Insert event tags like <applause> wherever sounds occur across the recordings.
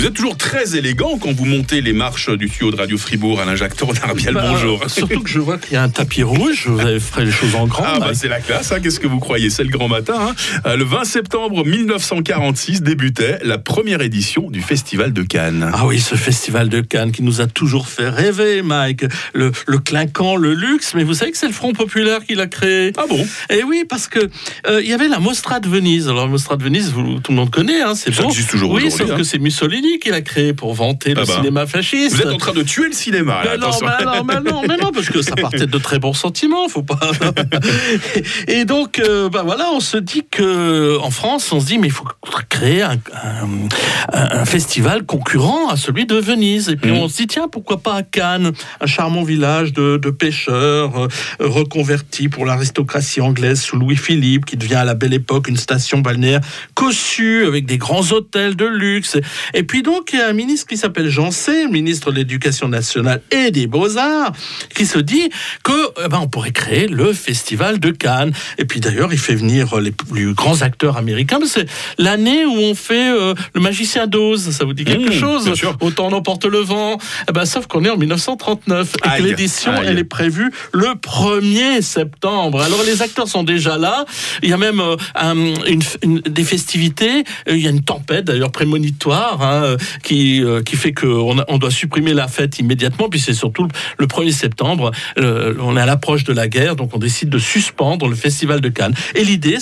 Vous êtes toujours très élégant quand vous montez les marches du tuyau de Radio Fribourg. Alain-Jacques le Bah, bonjour. <laughs> Surtout que je vois qu'il y a un tapis rouge, vous avez fait les choses en grand. Ah bah c'est la classe, hein. qu'est-ce que vous croyez? C'est le grand matin. hein. Euh, le 20 septembre 1946 débutait la première édition du Festival de Cannes. Ah oui, ce festival de Cannes qui nous a toujours fait rêver, Mike. Le, le clinquant, le luxe, mais vous savez que c'est le Front Populaire qui l'a créé. Ah bon? Et oui, parce que euh, il y avait la Mostra de Venise. Alors, la Mostra de Venise, vous- tout le monde connaît, hein, c'est Ça bon. existe toujours Oui, sauf hein. que c'est Mussolini qui l'a créé pour vanter Ah le bah. cinéma fasciste. Vous êtes en train de tuer le cinéma. là, Mais non, mais non, mais non, mais non, parce que ça partait de très bons sentiments, faut pas. <laughs> Et donc, euh, bah voilà, on se dit que en France, on se dit mais il faut créer un, un- un festival concurrent à celui de Venise. Et puis Mhm. on se dit tiens, pourquoi pas à Cannes, un charmant village de, de pêcheurs euh, reconverti pour l'aristocratie anglaise sous Louis-Philippe, qui devient à la belle époque une station balnéaire cossue avec des grands hôtels de luxe. Et puis donc, il y a un ministre qui s'appelle Jean C, ministre de l'Éducation nationale et des Beaux-Arts, qui se dit que eh ben, on pourrait créer le festival de Cannes. Et puis d'ailleurs, il fait venir les plus grands acteurs américains. C'est l'année où on fait euh, le magicien d'Oz. Ça vous dit quelque Mmh, chose. Autant n'emporte le vent. Eh ben, sauf qu'on est en 1939 et que l'édition, elle est prévue le 1er septembre. Alors les acteurs sont déjà là. Il y a même euh, un- une, une- des festivités. Euh, Il y a une tempête d'ailleurs prémonitoire hein, euh, qui, euh, qui fait qu'on on doit supprimer la fête immédiatement. Puis c'est surtout le, le 1er septembre. euh, on est à l'approche de la guerre, donc on décide de suspendre le festival de Cannes. Et l'idée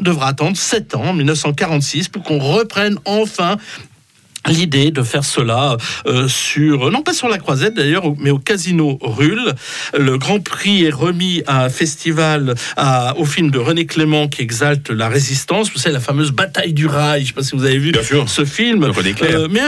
devra attendre 7 ans, 1946, pour qu'on reprenne enfin l'idée de faire cela euh, sur non pas sur la Croisette d'ailleurs mais au Casino Rulle. Le Grand Prix est remis à un festival à- au film de René Clément qui exalte la résistance. Vous savez la fameuse bataille du rail je sais pas si vous avez vu Bien sûr. ce film. Euh, mais,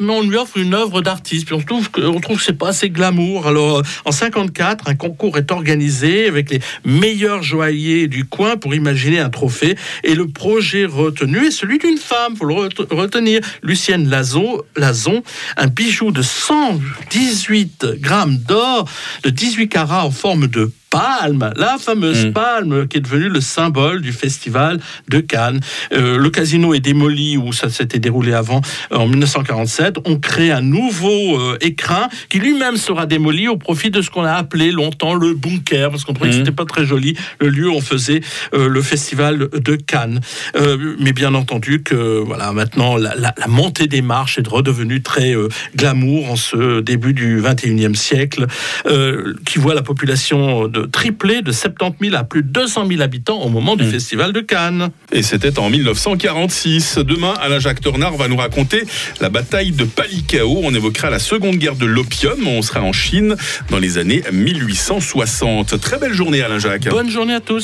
mais on lui offre une œuvre d'artiste. Puis on trouve que, on trouve que c'est pas assez glamour. Alors euh, en 54 un concours est organisé avec les meilleurs joailliers du coin pour imaginer un trophée. Et le projet retenu est celui d'une femme. Faut le ret- retenir. Lucienne Lazon, Lazon un bijou de 118 grammes d'or de 18 carats en forme de palme, la fameuse Mm. palme qui est devenue le symbole du festival de Cannes. Euh, le casino est démoli où ça s'était déroulé avant euh, en 1947. On crée un nouveau euh, écrin qui lui-même sera démoli au profit de ce qu'on a appelé longtemps le bunker parce qu'on trouvait que Mm. c'était pas très joli le lieu où on faisait euh, le festival de Cannes. Mais bien entendu que voilà maintenant la, la- la montée des marches est redevenue très glamour en ce début du 21e siècle qui voit la population de tripler de 70 000 à plus de 200 000 habitants au moment du Mm. festival de Cannes. Et c'était en 1946. Demain, Alain-Jacques Tornard va nous raconter la bataille de Palikao. On évoquera la seconde guerre de l'opium. On sera en Chine dans les années 1860. Très belle journée, Alain-Jacques. Bonne journée à tous.